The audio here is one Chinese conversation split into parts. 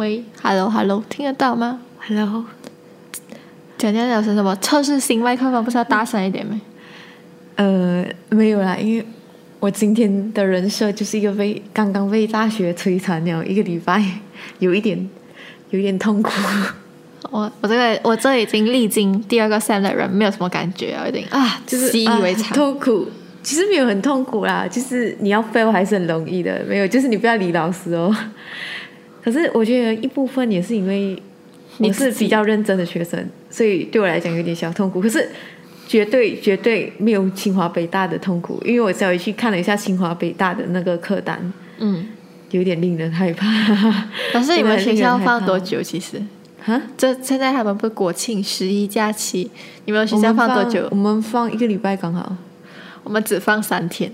喂，Hello Hello，听得到吗？Hello，讲讲讲是什么？测试新麦克风不是要大声一点吗？呃，没有啦，因为我今天的人设就是一个被刚刚被大学摧残了一个礼拜，有一点有一点痛苦。我我这个我这已经历经第二个 sem 的人，没有什么感觉啊，有点啊，就是习以为啊常。痛苦。其实没有很痛苦啦，就是你要 fail 还是很容易的，没有，就是你不要理老师哦。可是我觉得一部分也是因为我是你自己比较认真的学生，所以对我来讲有点小痛苦。可是绝对绝对没有清华北大的痛苦，因为我稍微去看了一下清华北大的那个课单，嗯，有点令人害怕。老师你们学校放多久？其实 哈，这现在他们不是国庆十一假期，你们学校放多久我？们放一个礼拜刚好。我们只放三天。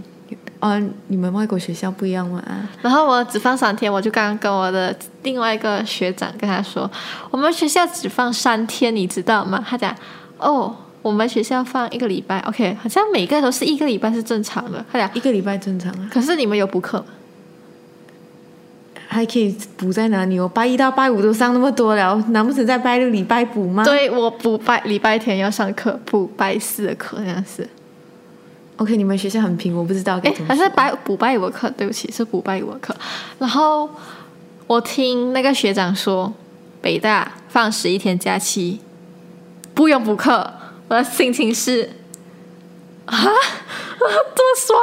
啊，你们外国学校不一样吗？然后我只放三天，我就刚刚跟我的另外一个学长跟他说，我们学校只放三天，你知道吗？他讲，哦，我们学校放一个礼拜，OK，好像每个都是一个礼拜是正常的。他讲，一个礼拜正常啊，可是你们有补课吗？还可以补在哪里？我拜一到拜五都上那么多了，难不成在拜六礼拜补吗？对我补拜礼拜天要上课，补拜四的课好像是。，OK，你们学校很拼，我不知道该哎怎，么说。还是拜补拜五的课，对不起，是补拜五的课。然后我听那个学长说，北大放十一天假期，不用补课。我的心情是啊，多爽！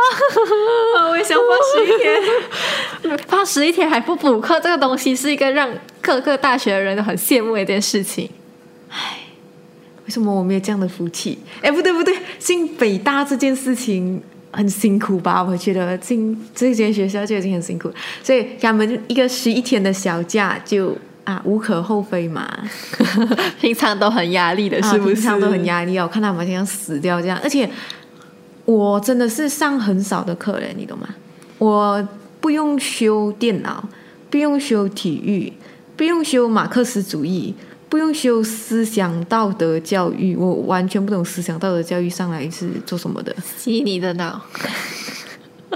我也想放十一天。放十一天还不补课，这个东西是一个让各个大学的人都很羡慕的一件事情。为什么我没有这样的福气？哎，不对不对，进北大这件事情很辛苦吧？我觉得进这间学校就已经很辛苦，所以给他们一个十一天的小假就啊无可厚非嘛。平常都很压力的，是不是？啊、平常都很压力哦，我看他们好像死掉这样，而且我真的是上很少的课嘞，你懂吗？我不用修电脑，不用修体育，不用修马克思主义，不用修思想道德教育，我完全不懂思想道德教育上来是做什么的。洗你的脑。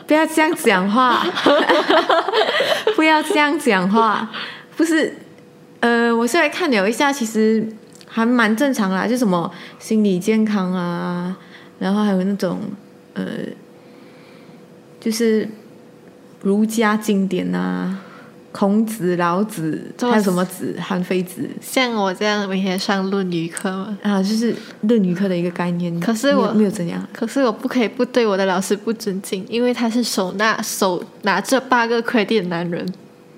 不要这样讲话，不要这样讲话，不是，呃，我现在看了一下，其实还蛮正常啦，就什么心理健康啊，然后还有那种呃，就是儒家经典啊，孔子、老子，还有什么子，韩非子像我这样每天上论语课吗？啊，就是论语课的一个概念。可是我没有没有怎样，可是我不可以不对我的老师不尊敬，因为他是手拿手拿着八个 credit 的男人。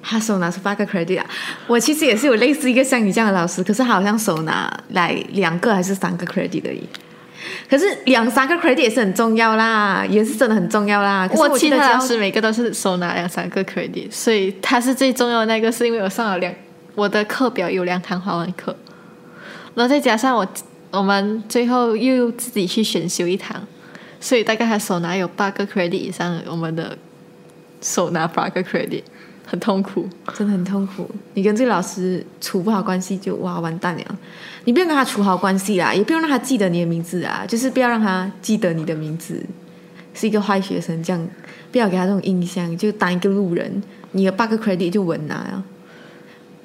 他手拿出八个 credit 啊！我其实也是有类似一个像你这样的老师，可是他好像手拿来两个还是三个 credit 而已。可是两三个 credit 也是很重要啦，也是真的很重要啦。可是我其他老师每个都是手拿两三个 credit，所以他是最重要的那个，是因为我上了两我的课表有两堂华文课，然后再加上我我们最后又自己去选修一堂，所以大概他手拿有八个 credit 以上，我们的手拿八个 credit 很痛苦。真的很痛苦。你跟这个老师处不好关系就哇完蛋了。你不用跟他处好关系啦，也不用让他记得你的名字啊，就是不要让他记得你的名字是一个坏学生，这样不要给他这种印象，就当一个路人，你的 bug credit 就稳拿呀。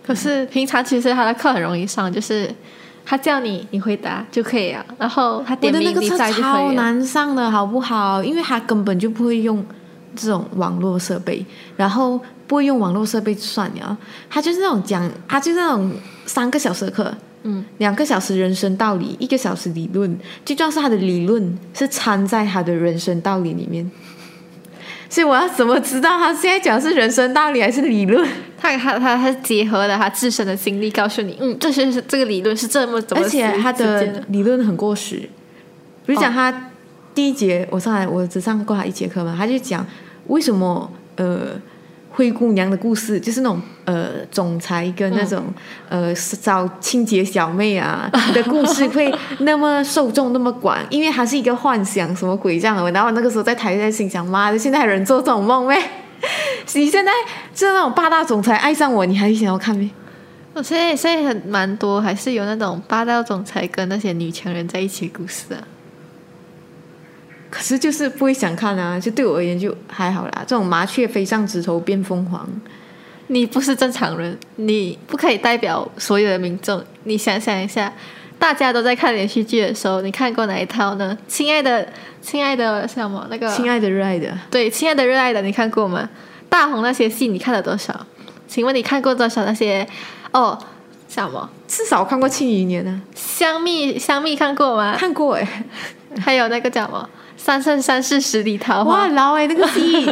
可是平常其实他的课很容易上，就是他叫你你回答就可以了，然后他我点名你的那个课在就可以了。超难上的好不好？因为他根本就不会用这种网络设备，然后不会用网络设备算了，他就是那种讲，他就是那种三个小时的课，嗯，两个小时人生道理，一个小时理论，最重要是他的理论是掺在他的人生道理里面。所以我要怎么知道他现在讲的是人生道理还是理论？他他他他结合了他自身的经历，告诉你，嗯，这些是这个理论是这么怎么而且他的理论很过时。比如讲哦他第一节我上来我只上过他一节课嘛，他就讲为什么呃灰姑娘的故事就是那种呃总裁跟那种、呃找清洁小妹啊的故事会那么受众那么广，因为它是一个幻想什么鬼这样的。然后我那个时候在台在心想，妈的，现在还有人做这种梦咩？你现在就是那种霸道总裁爱上我，你还想要看咩？我现在现在很蛮多，还是有那种霸道总裁跟那些女强人在一起的故事啊。可是就是不会想看啊，就对我而言就还好啦。这种麻雀飞上枝头变凤凰，你不是正常人，你不可以代表所有的民众。你想想一下，大家都在看连续剧的时候，你看过哪一套呢？亲爱的，亲爱的什么那个？亲爱的，热爱的，对，亲爱的，热爱的，你看过吗？大红那些戏你看了多少？请问你看过多少那些？哦，什么？至少看过《庆余年》啊，香蜜，香蜜看过吗？看过哎。还有那个叫什么《三生三世十里桃花》？哇，老哎，那个戏，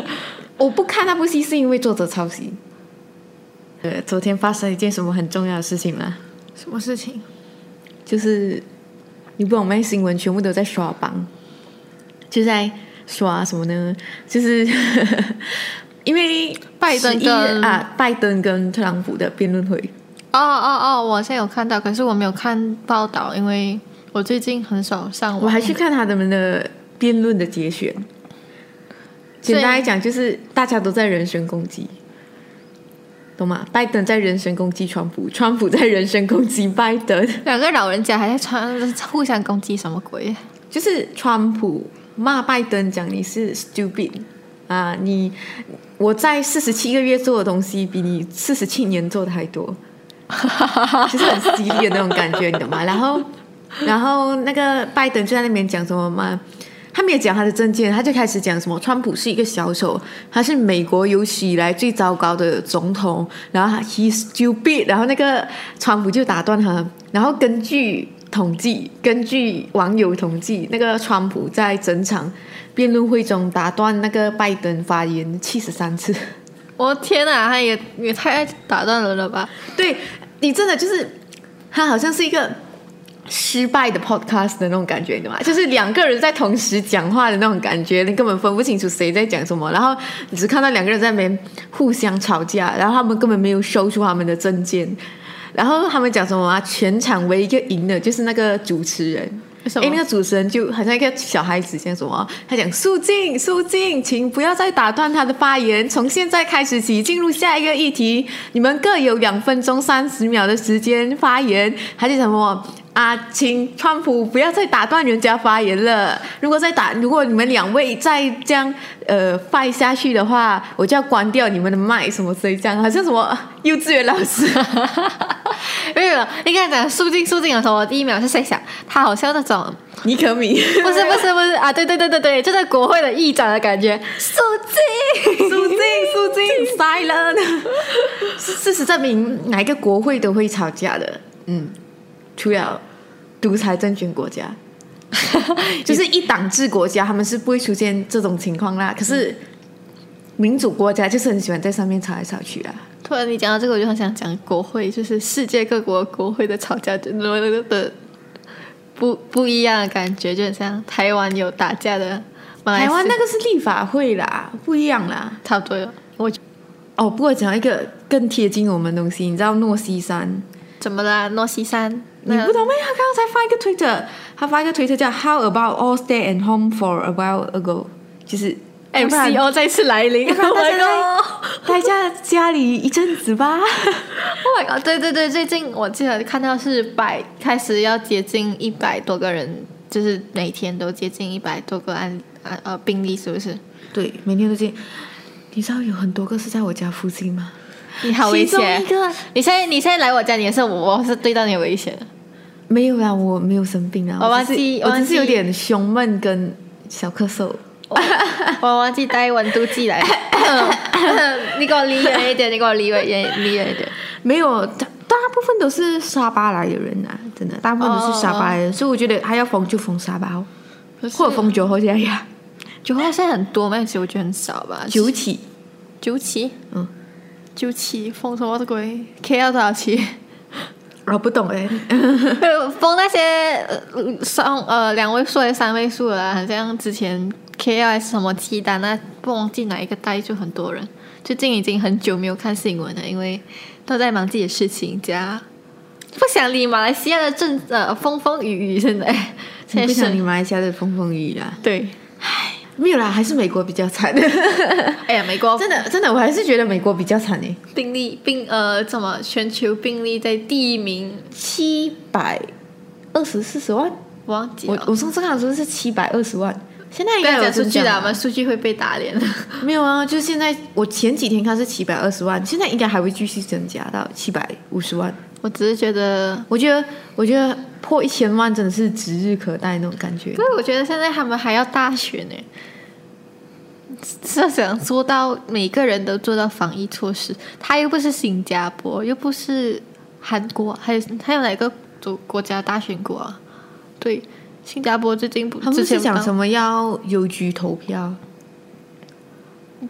我不看那部戏是因为作者抄袭。对，昨天发生一件什么很重要的事情吗？什么事情？就是你不懂咩？新闻全部都在刷榜，就在刷什么呢？就是 因为拜登跟啊，拜登跟特朗普的辩论会。哦哦哦，我现在有看到，可是我没有看报道，因为我最近很少上网。我还去看他们的辩论的节选。简单来讲，就是大家都在人身攻击。懂吗？拜登在人身攻击川普，川普在人身攻击拜登，两个老人家还在川互相攻击什么鬼？就是川普骂拜登讲你是 stupid 啊，你我在四十七个月做的东西比你四十七年做的还多，就是很激烈的那种感觉，你懂吗？然后然后那个拜登就在那边讲什么吗？他没有讲他的证件，他就开始讲什么川普是一个小丑，他是美国有史以来最糟糕的总统，然后 he stupid，然后那个川普就打断他，然后根据统计，根据网友统计，那个川普在整场辩论会中打断那个拜登发言七十三次。我天哪，他也也太爱打断人了吧？对你真的就是他好像是一个。失败的 podcast 的那种感觉，对吗？就是两个人在同时讲话的那种感觉，你根本分不清楚谁在讲什么，然后你只看到两个人在那边互相吵架，然后他们根本没有收出他们的证件，然后他们讲什么啊？全场唯一一个赢的就是那个主持人。哎，那个主持人就好像一个小孩子，像什么？他讲：“肃静，肃静，请不要再打断他的发言。从现在开始起，进入下一个议题。你们各有两分钟三十秒的时间发言。还是什么？啊，请川普不要再打断人家发言了。如果再打，如果你们两位再这样呃发下去的话，我就要关掉你们的麦，什么这样，好像什么幼稚园老师。”没有，你刚才讲肃静肃静的时候，我第一秒是在想，他好像那种尼可米，不是不是不是啊，对对对对对，就在国会的议长的感觉，肃静 肃静肃静，silent。事实证明，哪一个国会都会吵架的，嗯，除了独裁政权国家，就是一党制国家，他们是不会出现这种情况啦。可是民主国家就是很喜欢在上面吵来吵去啊。突然你讲到这个，我就很想讲国会，就是世界各国国会的吵架，的的不不一样的感觉，就像台湾有打架的，台湾那个是立法会啦，不一样啦，差不多。我哦，不过讲一个更贴近我们东西，你知道诺西山怎么啦？诺西山你不懂吗？他刚刚才发一个推特，他发一个推特叫 “How about all stay at home for a while ago”，就是。MCO 再次来临，大家 待在家里一阵子吧。Oh my god！对对对，最近我记得看到是百开始要接近一百多个人，就是每天都接近一百多个案啊呃病例，是不是？对，每天都接。你知道有很多个是在我家附近吗？你好危险！你现在你现在来我家，你是我是对到你危险没有啦，我没有生病啊。我忘记，我只是有点胸闷跟小咳嗽。我 忘记带温度计来，你给我离远一点，你给我离远远离远一点。没有，大大部分都是沙巴来的人啊，真的，大部分都是沙巴来的，所以我觉得还要封就封沙巴哦，或者封九号这样。九号现在很多，但其实我觉得很少吧。九起，九起，嗯，九起封什么的鬼？K 要多少期？我不懂哎，封那些双呃两位数还是三位数的，好像之前。K L S 什么鸡蛋？那不忘记哪一个带就很多人。最近已经很久没有看新闻了，因为都在忙自己的事情，加不想理马来西亚的政呃风风雨雨。现在现在不想理马来西亚的风风雨雨啦。对，唉，没有啦，还是美国比较惨。哎呀，美国真的真的，我还是觉得美国比较惨诶。病例病呃，怎么全球病例在第一名七百二十四十万？忘记我我上次看的时候是七百二十万。现在应该有数据了，增长啊我们数据会被打脸。没有啊，就是现在我前几天看是七百二十万，现在应该还会继续增加到七百五十万。我只是觉得，我觉得，我觉得破一千万真的是指日可待那种感觉。可是我觉得现在他们还要大选呢，是想做到每个人都做到防疫措施。他又不是新加坡，又不是韩国，还有还有哪个国国家大选过啊？对，新加坡最近不他们是讲什么？要邮局投票，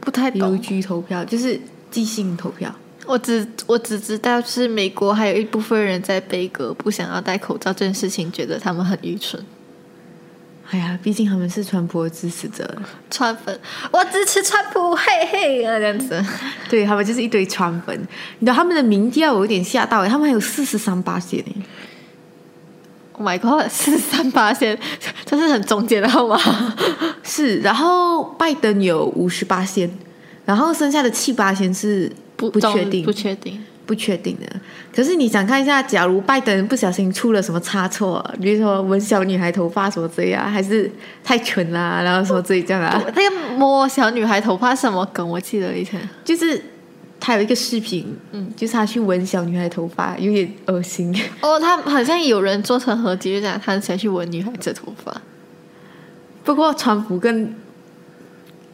不太邮。局投票就是即兴投票。我只我只知道是美国还有一部分人在背革不想要戴口罩这件事情，觉得他们很愚蠢。哎呀，毕竟他们是川普的支持者，川粉，我支持川普，嘿嘿啊，这样子。对他们就是一堆川粉。你知道他们的民调我有点吓到哎，他们还有四十三八线呢。Oh my god，四十三八线，这是很中间的号码？是，然后拜登有五十八线，然后剩下的七八线是不中确定不确定。不确定的。可是你想看一下，假如拜登不小心出了什么差错，比如说纹小女孩头发什么之类啊，还是太蠢啦，然后什么之类这样啊，那个摸小女孩头发什么梗？我记得以前就是他有一个视频，嗯，就是他去纹小女孩头发，有点恶心。哦，他好像有人做成合集，就讲他想去闻女孩子的头发。不过川普更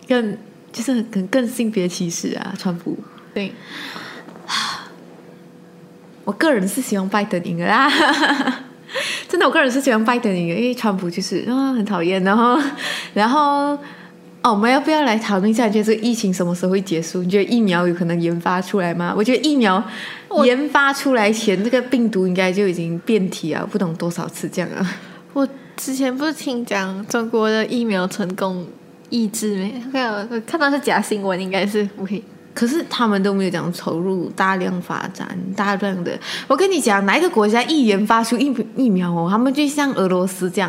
更就是更更性别歧视啊，川普。对，我个人是希望拜登赢的啦，真的，我个人是喜欢拜登赢的，因为川普就是啊、很讨厌，然后然后哦，我们要不要来讨论一下？你觉得这个疫情什么时候会结束？你觉得疫苗有可能研发出来吗？我觉得疫苗研发出来前，这个病毒应该就已经变体啊，不懂多少次这样啊。我之前不是听讲中国的疫苗成功抑制没？看到看到是假新闻，应该是不可以。可是他们都没有讲投入大量发展、大量的。我跟你讲，哪一个国家一研发出疫疫苗哦，他们就像俄罗斯这样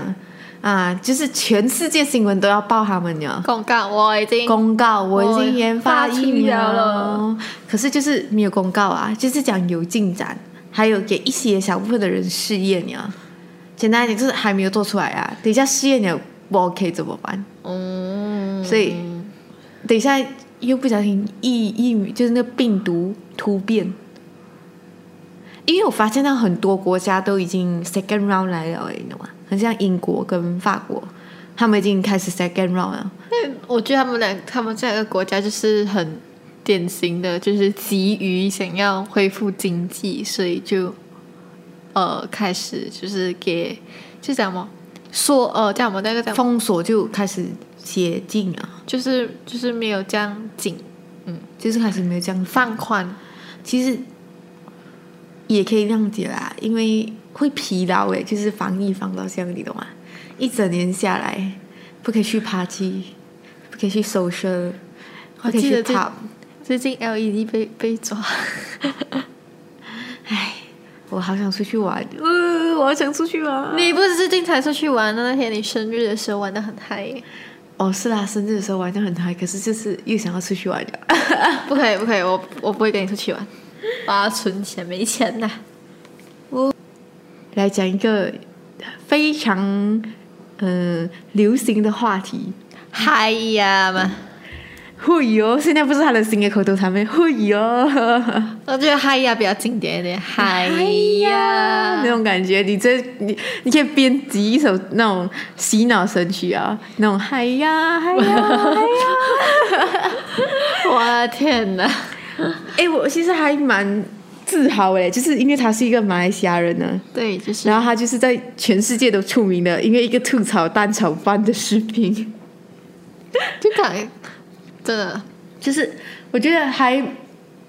啊，就是全世界新闻都要报他们呀。公告我已经公告我已经研发疫苗了了，可是就是没有公告啊，就是讲有进展，还有给一些小部分的人试验呀。简单一点就是还没有做出来啊，等一下试验了不 OK 怎么办？嗯，所以等一下又不小心疫疫就是那个病毒突变，因为我发现到很多国家都已经 second round 来了，你懂吗？很像英国跟法国，他们已经开始 second round 了。我觉得他们两他们这两个国家就是很典型的，就是急于想要恢复经济，所以就呃开始就是给就讲什么说呃叫什么那个叫封锁就开始解禁啊，就是就是没有这样紧嗯。就是开始没有这样放宽，其实也可以谅解啦，因为会疲劳诶，就是防疫防到这样，你懂吗？一整年下来，不可以去 party，不可以去 social，不可以去我记得这 pub，最近 LED 被被抓，唉，我好想出去玩，呃，我好想出去玩。你不是最近才出去玩的那天你生日的时候玩的很嗨耶，哦，是啦，生日的时候玩的很嗨，可是就是又想要出去玩了。不可以不可以，我我不会跟你出去玩，我要存钱，没钱呐。我来讲一个非常嗯、呃流行的话题。嗨呀嘛，会哟，现在不是他的新的口头禅吗？会哟，我觉得嗨呀比较经典一点，嗨呀那呀，种感觉，你这你你可以编辑一首那种洗脑神曲啊，那种嗨呀嗨呀嗨呀。我的天哪！哎，我其实还蛮自豪哎，就是因为他是一个马来西亚人呢，对，就是然后他就是在全世界都出名的，因为一个吐槽蛋炒饭的视频。就感觉真的就是我觉得还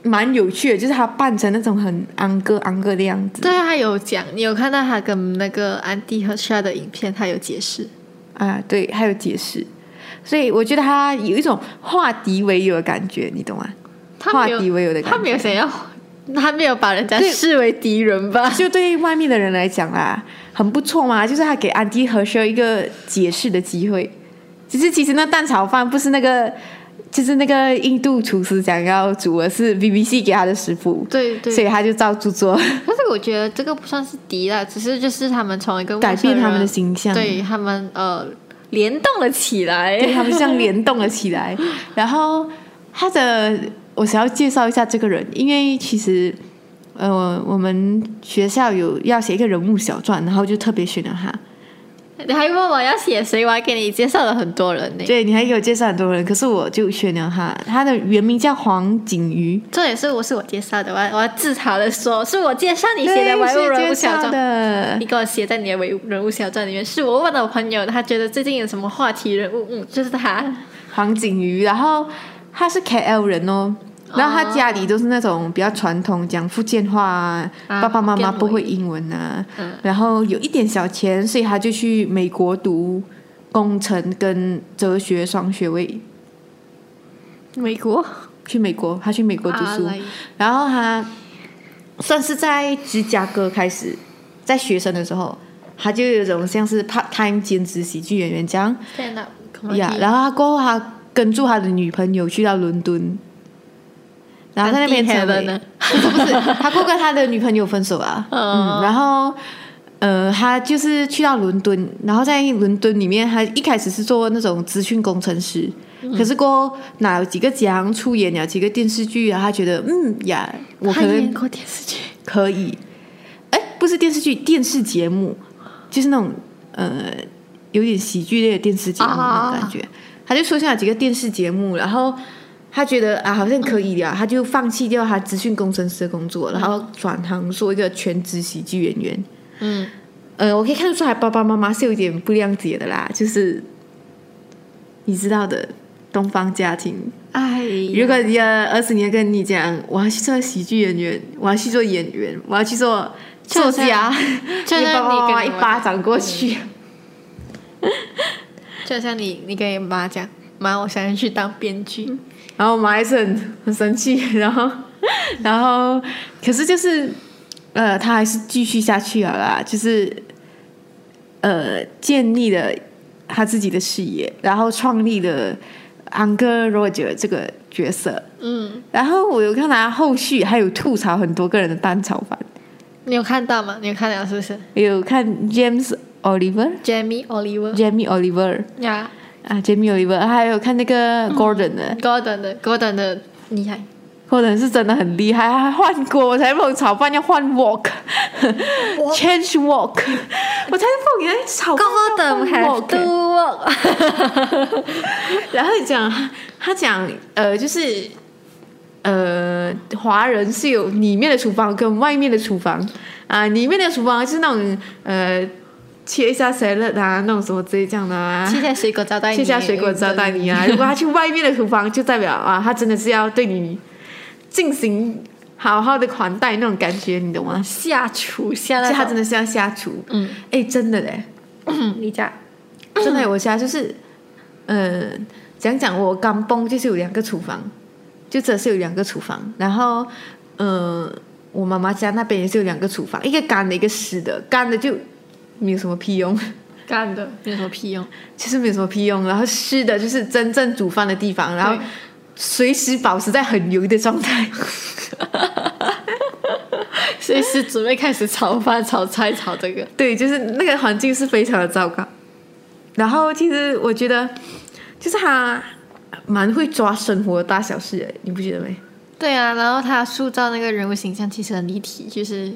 蛮有趣的，就是他扮成那种很安哥安哥的样子对他有讲，你有看到他跟那个安迪和 a 的影片，他有解释。啊，对，还有解释，所以我觉得他有一种化敌为友的感觉，你懂吗？化敌为友的感觉，他没有想要，他没有把人家视为敌人吧？就对外面的人来讲啦，很不错嘛，就是他给安迪和 s 一个解释的机会。只是其实那蛋炒饭不是那个，就是那个印度厨师想要煮的，是 BBC 给他的食谱，对对所以他就照住做，但是我觉得这个不算是敌了，只是就是他们从一个改变他们的形象。对他们呃联动了起来。对他们像联动了起来。然后他的，我想要介绍一下这个人，因为其实呃，我们学校有要写一个人物小传，然后就特别选了他。你还问我要写谁，我还给你介绍了很多人呢。对你还给我介绍很多人，可是我就选了他。他的原名叫黄景瑜，这也是我是我介绍的，我要我要自嘲的说，是我介绍你写的物人物小传。的你。给我写在你的人物人物小传里面，是我问了我朋友，他觉得最近有什么话题人物，嗯，就是他。黄景瑜，然后他是 KL 人哦，然后他家里都是那种比较传统，讲福建话啊，啊爸爸妈妈不会英文啊，嗯。然后有一点小钱，所以他就去美国读工程跟哲学双学位，美国？去美国，他去美国读书，啊然后他算是在芝加哥开始，在学生的时候，他就有种像是 part time 兼职喜剧演员这样，stand up 呀然后他过后他跟住他的女朋友去到伦敦，然后在那边成 Anti-heaven 为呢。不是不是，他过跟他的女朋友分手啊，哦。嗯，然后呃，他就是去到伦敦，然后在伦敦里面，他一开始是做那种资讯工程师，可是过后拿了几个奖，出演了几个电视剧啊，他觉得嗯呀，我可能演过电视剧，可以，哎，不是电视剧，电视节目，就是那种呃有点喜剧类的电视节目那种感觉。他就出现了几个电视节目，然后他觉得啊好像可以了，他就放弃掉他资讯工程师的工作，然后转行做一个全职喜剧演员。嗯，呃，我可以看得出来，爸爸妈妈是有点不谅解的啦，就是你知道的，东方家庭。哎，如果你的儿子你要跟你讲，我要去做喜剧演员，我要去做演员，我要去做作家，就像 你爸爸妈妈一巴掌过去，就像你，你跟你妈讲，妈，我想要去当编剧，然后我妈还是很很生气，然后然后可是就是呃，他还是继续下去了啦，就是呃，建立了他自己的事业，然后创立了 Uncle Roger 这个角色，嗯，然后我有看他后续还有吐槽很多个人的蛋炒饭。你有看到吗？你有看到是不是有看 James Oliver、？Jamie Oliver 啊，Jamie Oliver，还有看那个 Gordon 的、，Gordon 的 Gordon 的厉害，Gordon 是真的很厉害，还换锅，我才碰炒饭要换 walk，change walk，我才碰原来炒饭要换 work 然后讲他讲呃就是。呃，华人是有里面的厨房跟外面的厨房。啊、里面的厨房是那种呃切一下 salad 啊，那种什么之类这样的啊，切下水果招待你，切下水果招待你啊。如果他去外面的厨房，就代表啊，他真的是要对你进行好好的款待那种感觉，你懂吗？下厨下他真的是要下厨，嗯，哎，真的嘞。嗯，你家，真的，我家就是，嗯，讲讲我刚崩就是有两个厨房，就真的是有两个厨房，然后，嗯，我妈妈家那边也是有两个厨房，一个干的，一个湿的，干的就没有什么屁用，干的没有什么屁用，其实没有什么屁用，然后湿的就是真正煮饭的地方，然后随时保持在很油的状态。随时准备开始炒饭、炒菜、炒这个。对，就是那个环境是非常的糟糕。然后其实我觉得，就是他蛮会抓生活的大小事的，你不觉得没？对啊，然后他塑造那个人物形象其实很立体，就是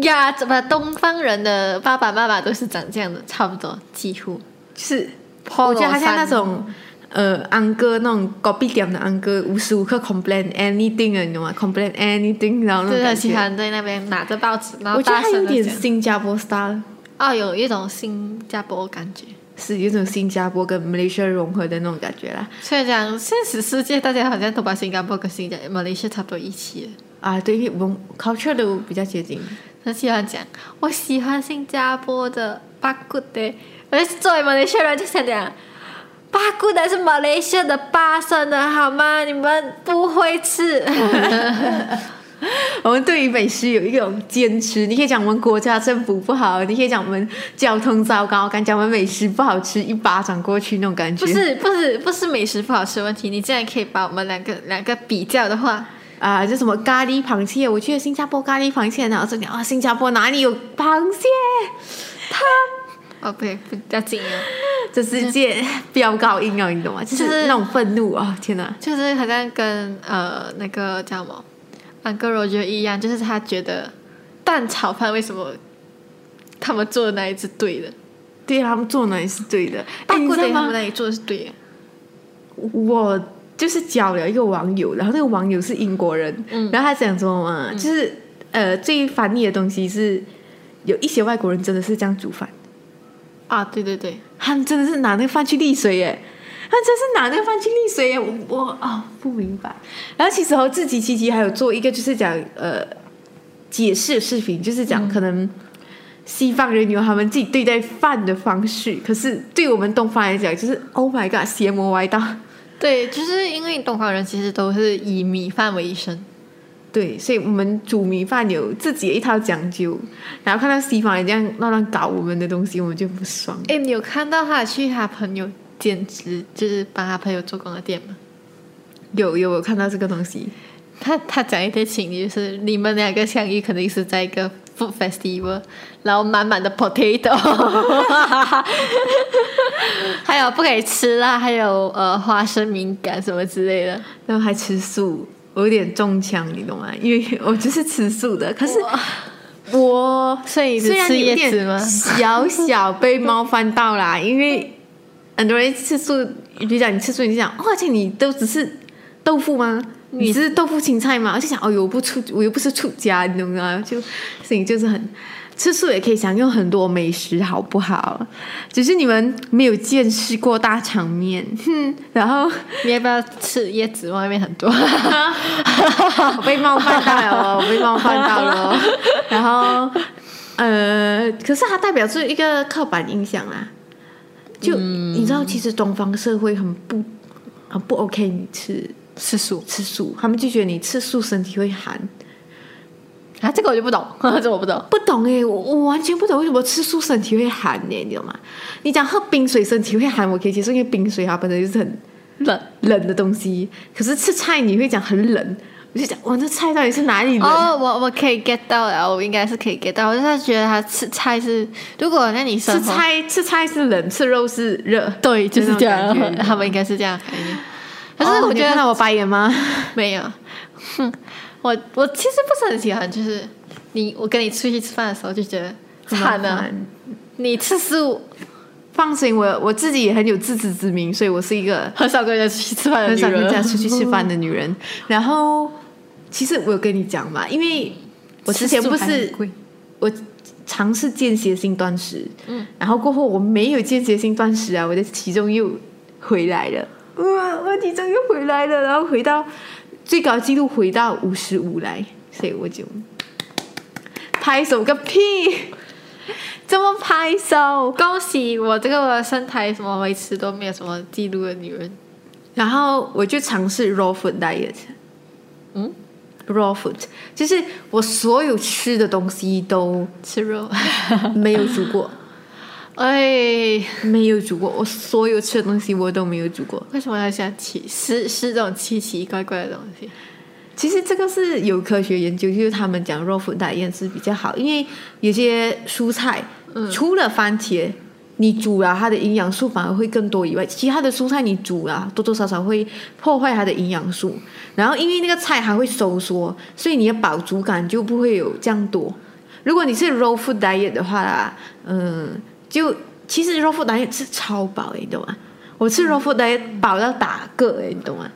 呀，怎么东方人的爸爸妈妈都是长这样的，差不多几乎。就是我觉得他像那种呃安哥那种高逼点的安哥，无时无刻 complain anything 啊，你懂吗？complain anything，然后那就是很种。喜欢在那边拿着报纸，然后我觉得大他有点。新加坡 style，哦，有一种新加坡感觉。是有种新加坡跟 Malaysia 融合的那种感觉啦。所以讲，现实世界大家好像都把新加坡跟新加 Malaysia 差不多一起了。啊，对，文 culture 都比较接近。很喜欢讲，我喜欢新加坡的巴古的。我作为马来西亚人就想讲，巴古的是马来西亚的巴生的好吗？你们不会吃。我们对于美食有一种坚持，你可以讲我们国家政府不好，你可以讲我们交通糟糕，敢讲我们美食不好吃，一巴掌过去那种感觉。不是不是不是美食不好吃的问题，你竟然可以把我们两个两个比较的话，啊，就什么咖喱螃蟹，我去了新加坡咖喱螃蟹，然后就讲啊，新加坡哪里有螃蟹？他哦，不对，不要紧哦，这世界 飙高音哦，你懂吗？就就是是那种愤怒啊、天哪！就是好像跟呃那个叫什么安哥罗觉一样，就是他觉得蛋炒饭为什么他们做的那一次对的，对他们做的也是对的。哎，大姑爹他们？那里做的是对的。我就是交了一个网友，然后那个网友是英国人，嗯然后他讲什么嘛？就是呃，最烦腻的东西是有一些外国人真的是这样煮饭，啊，对对对，他们真的是拿那个饭去沥水耶。他真是拿那个饭去沥水耶，我我啊、不明白。然后其实我自己其实还有做一个，就是讲呃解释视频，就是讲可能西方人有他们自己对待饭的方式，可是对我们东方来讲，就是 Oh my God，邪魔歪道。对，就是因为东方人其实都是以米饭为生，对，所以我们煮米饭有自己的一套讲究，然后看到西方人这样乱乱搞我们的东西，我们就不爽。哎，你有看到他去他朋友兼职，就是帮他朋友做工的店吗？有有，我看到这个东西，他他讲一些情侣，就是你们两个相遇肯定是在一个 food festival，然后满满的 potato，还有不可以吃辣，还有呃花生敏感什么之类的。然后还吃素，我有点中枪，你懂吗？因为我就是吃素的，可是我所以你虽然有点？小小被冒犯到啦，因为很多人吃素，比如讲你吃素，你就讲，哦而且你都只是豆腐吗？你只是豆腐青菜嘛？我就想，哦哟，我不出，我又不是出家，你懂吗？就所以就是很吃素也可以享用很多美食，好不好？只是你们没有见识过大场面，哼。然后你要不要吃椰子？外面很多。我 被冒犯到了哦，我被冒犯到了哦。然后，呃，可是它代表是一个刻板印象啊。就、你知道，其实东方社会很不很不 OK，你吃吃素吃素，他们就觉得你吃素身体会寒。啊？这个我就不懂，这我不懂。不懂诶，我我完全不懂为什么吃素身体会寒呢？你懂吗？你讲喝冰水身体会寒，我可以接受，因为冰水它本身就是很冷冷的东西。可是吃菜你会讲很冷，我就讲哇，这菜到底是哪里冷？哦，我我可以 get 到了，我应该是可以 get 到。我就是觉得他吃菜是，如果那你吃菜吃菜是冷，吃肉是热。对，就是这样他们应该是这样。可是哦我觉得你看到我白眼吗？没有，哼，我我其实不是很喜欢，就是你我跟你出去吃饭的时候就觉得惨了，你吃素放心，我我自己也很有自知之明，所以我是一个很少跟人家出去吃饭的女很少跟人家，出去吃饭的 女人。然后，其实我有跟你讲嘛，因为我之前不是我尝试间歇性断食，嗯，然后过后我没有间歇性断食啊，我的体重又回来了，哇，我体重又回来了，然后回到最高纪录回到五十五来，所以我就拍手。个屁，怎么拍手？恭喜我这个身材什么维持都没有什么记录的女人。然后我就尝试 raw food diet，嗯，raw food 就是我所有吃的东西都吃肉，没有煮过，哎，没有煮过，我所有吃的东西我都没有煮过。为什么要想奇是是这种奇奇怪怪的东西？其实这个是有科学研究，就是他们讲 raw food diet 是比较好，因为有些蔬菜，除了番茄，你煮了它的营养素反而会更多以外，其他的蔬菜你煮了多多少少会破坏它的营养素，然后因为那个菜还会收缩，所以你的饱足感就不会有这样多。如果你是 raw food diet 的话啦，嗯，就其实肉夫大爷吃超饱、欸，你懂吗？我吃肉夫大饱到打嗝、诶，你懂吗？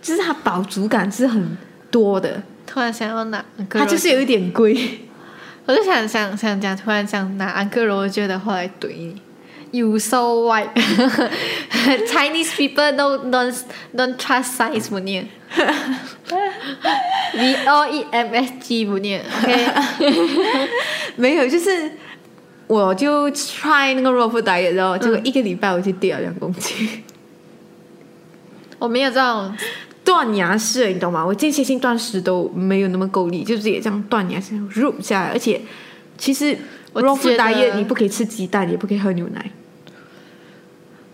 就是它饱足感是很多的。突然想要拿，它就是有一点贵。我就想想想讲，突然想拿安克我觉得后来怼你。You so white Chinese people don't don't don't trust science 不念。We all E M S G 不念，OK？没有，就是。我就 try 那个 raw food diet，然后结果一个礼拜我就掉两公斤，我没有这种，断崖式，你懂吗？我间歇性断食都没有那么够力，就是也这样断崖式 root 下来，而且其实我 raw 觉 food diet 你不可以吃鸡蛋，也不可以喝牛奶。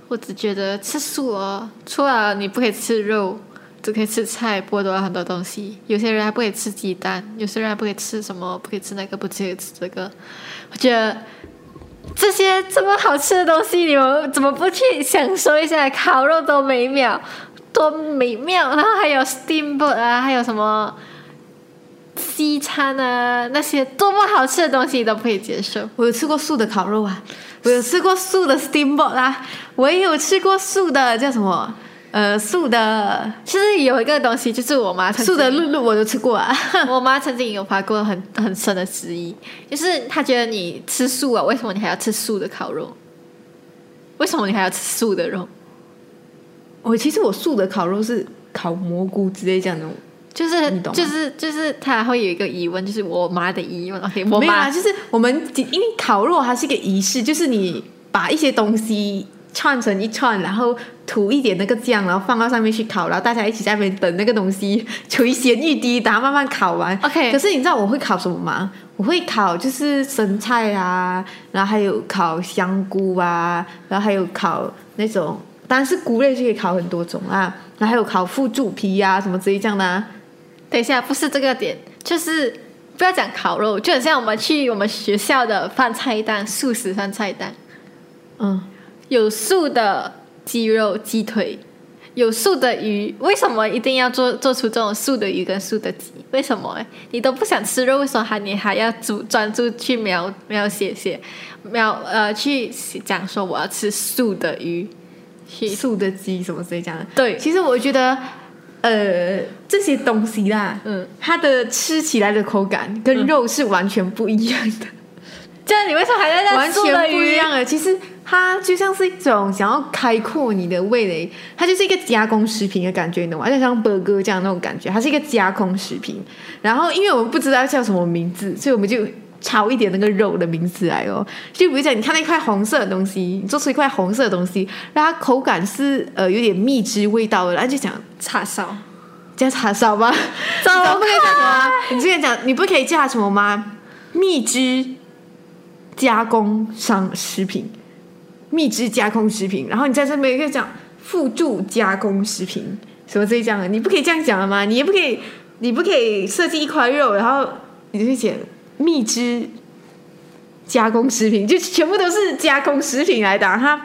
我只觉得吃素哦，除了你不可以吃肉，只可以吃菜，剥夺了很多东西。有些人还不可以吃鸡蛋，有些人还不可以吃什么，不可以吃那个，不可以吃这个。我觉得这些这么好吃的东西，你们怎么不去享受一下？烤肉多美妙，多美妙！然后还有 steamboat 啊，还有什么西餐啊，那些多么好吃的东西都不可以接受。我有吃过素的烤肉啊，我有吃过素的 steamboat 啊，我也有吃过素的叫什么？呃，素的其实有一个东西，就是我妈素的露露我都吃过啊。我妈曾经有发过很很深的质疑，就是她觉得你吃素啊，为什么你还要吃素的烤肉？为什么你还要吃素的肉？我其实我素的烤肉是烤蘑菇之类这样的，就是就是就是她会有一个疑问，就是我妈的疑问。OK，我没有啊，妈就是我们因为烤肉它是一个仪式，就是你把一些东西串成一串，然后涂一点那个酱，然后放到上面去烤，然后大家一起在那边等那个东西 垂涎欲滴，等它慢慢烤完。OK 可是你知道我会烤什么吗？我会烤就是生菜啊，然后还有烤香菇啊，然后还有烤那种，当然是菇类就可以烤很多种啊，然后还有烤腐竹皮啊什么之类这样的、啊。等一下，不是这个点，就是不要讲烤肉，就很像我们去我们学校的饭菜单，素食饭菜单，嗯，有素的鸡肉、鸡腿，有素的鱼，为什么一定要做做出这种素的鱼跟素的鸡？为什么？哎，你都不想吃肉，为什么还你还要主专注去描描写写 描呃去讲说我要吃素的鱼？去素的鸡什么之类这样的。对，其实我觉得，呃，这些东西啦，嗯，它的吃起来的口感跟肉是完全不一样的，这样你为什么还在完那素的全不一？样啊。其实它就像是一种想要开阔你的味蕾，它就是一个加工食品的感觉，你懂吗？就像 burger 这样那种感觉，它是一个加工食品。然后因为我们不知道叫什么名字，所以我们就。抄一点那个肉的名字来哦，就比如讲，你看那块红色的东西，你做出一块红色的东西，然后它口感是呃有点蜜汁味道的，然后就讲叉烧，加叉烧吗？走你不可以讲什么啊？你之前讲你不可以加什么吗？蜜汁加工商食品，蜜汁加工食品，然后你在这边又讲辅助加工食品，什么这一样的，你不可以这样讲的吗？你也不可以，你不可以设计一块肉，然后你就去写蜜汁加工食品，就全部都是加工食品来的啊，它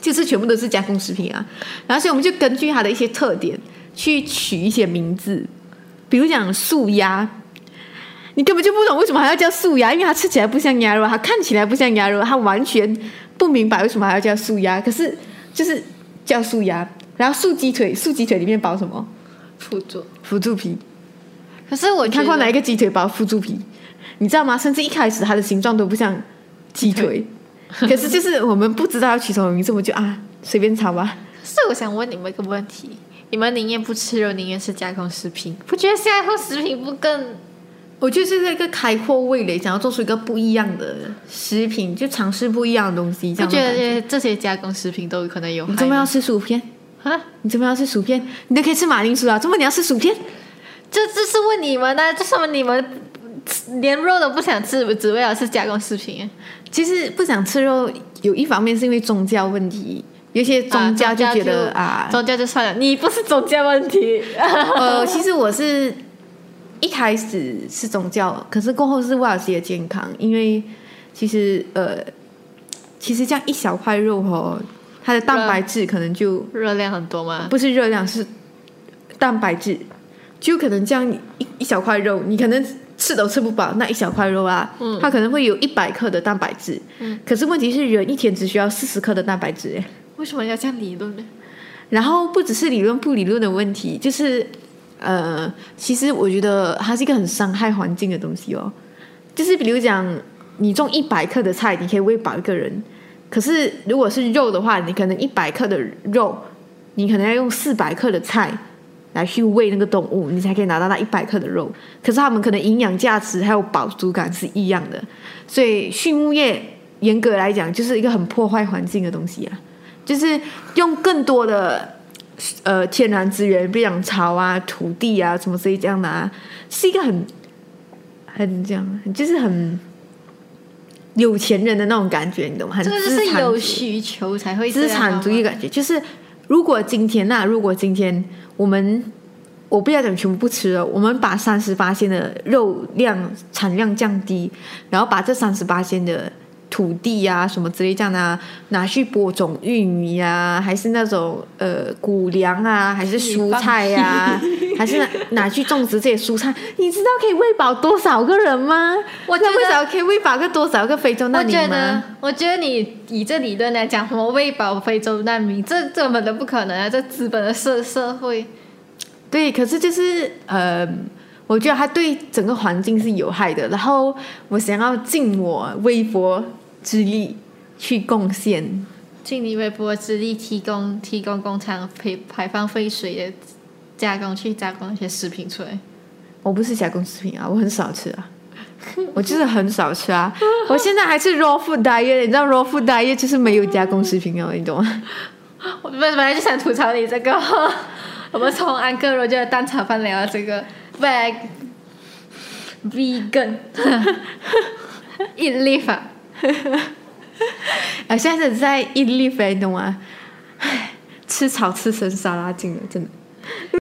就是全部都是加工食品啊。然后所以我们就根据它的一些特点去取一些名字，比如讲素鸭，你根本就不懂为什么还要叫素鸭，因为它吃起来不像鸭肉，它看起来不像鸭肉，它完全不明白为什么还要叫素鸭，可是就是叫素鸭。然后素鸡腿，素鸡腿里面包什么？辅助。腐竹皮。可是我看过哪一个？鸡腿包腐竹皮？你知道吗？甚至一开始它的形状都不像鸡腿，可是就是我们不知道要取什么名字，我们就啊随便炒吧。所以我想问你们一个问题：你们宁愿不吃肉，宁愿吃加工食品，不觉得加工食品不更？我就是那个开阔味蕾，想要做出一个不一样的食品，就尝试不一样的东西。这不觉得这些加工食品都有可能有害你怎么要？吃薯片？啊？你怎么要吃薯片？你都可以吃马铃薯啊，怎么你要吃薯片？这这是问你们的，这是你们连肉都不想吃，只为了吃加工食品。其实不想吃肉，有一方面是因为宗教问题，有些宗教就觉得啊，宗教就算了，你不是宗教问题。呃，其实我是一开始是宗教，可是过后是为了自己的健康，因为其实呃，其实这样一小块肉哦，它的蛋白质可能就热量很多吗？不是热量，是蛋白质，就可能这样一一小块肉，你可能吃都吃不饱那一小块肉啊，嗯它可能会有一百克的蛋白质，嗯可是问题是人一天只需要四十克的蛋白质诶。为什么要这样理论呢？然后不只是理论不理论的问题，就是呃，其实我觉得它是一个很伤害环境的东西哦。就是比如讲，你种一百克的菜，你可以喂饱一个人，可是如果是肉的话，你可能一百克的肉，你可能要用四百克的菜来去喂那个动物，你才可以拿到那一百克的肉。可是它们可能营养价值还有饱足感是一样的，所以畜牧业严格来讲就是一个很破坏环境的东西啊。就是用更多的呃天然资源，比如讲草啊、土地啊什么之类这样的啊，是一个很很这样，就是很有钱人的那种感觉，你懂吗？很这个就是有需求才会资产主义感觉，就是如果今天呐、如果今天我们我不要讲全部不吃了，我们把三十八的肉量产量降低，然后把这三十八的土地啊什么之类这样的、啊，拿去播种玉米啊，还是那种呃谷粮啊，还是蔬菜呀、还是拿拿去种植这些蔬菜？你知道可以喂饱多少个人吗？我觉得那为什么可以喂饱个多少个非洲难民我觉得？，我觉得你以这理论来讲，什么喂饱非洲难民，这这根本都不可能啊！这资本的社社会，对，可是就是呃，我觉得它对整个环境是有害的。然后我想要尽我微薄之力去贡献。尽你微薄之力提供提供工厂排排放废水的加工去加工一些食品出来。我不是加工食品啊，我很少吃啊，我就是很少吃啊。我现在还是 raw food diet，你知道 raw food diet 就是没有加工食品哦，你懂吗？我本来就想吐槽你这个，我们从安哥罗就蛋炒饭聊到这个 veg vegan eat leaf 啊，啊，现在是在 eat 你懂吗？唉，吃草吃成沙拉精了，真的。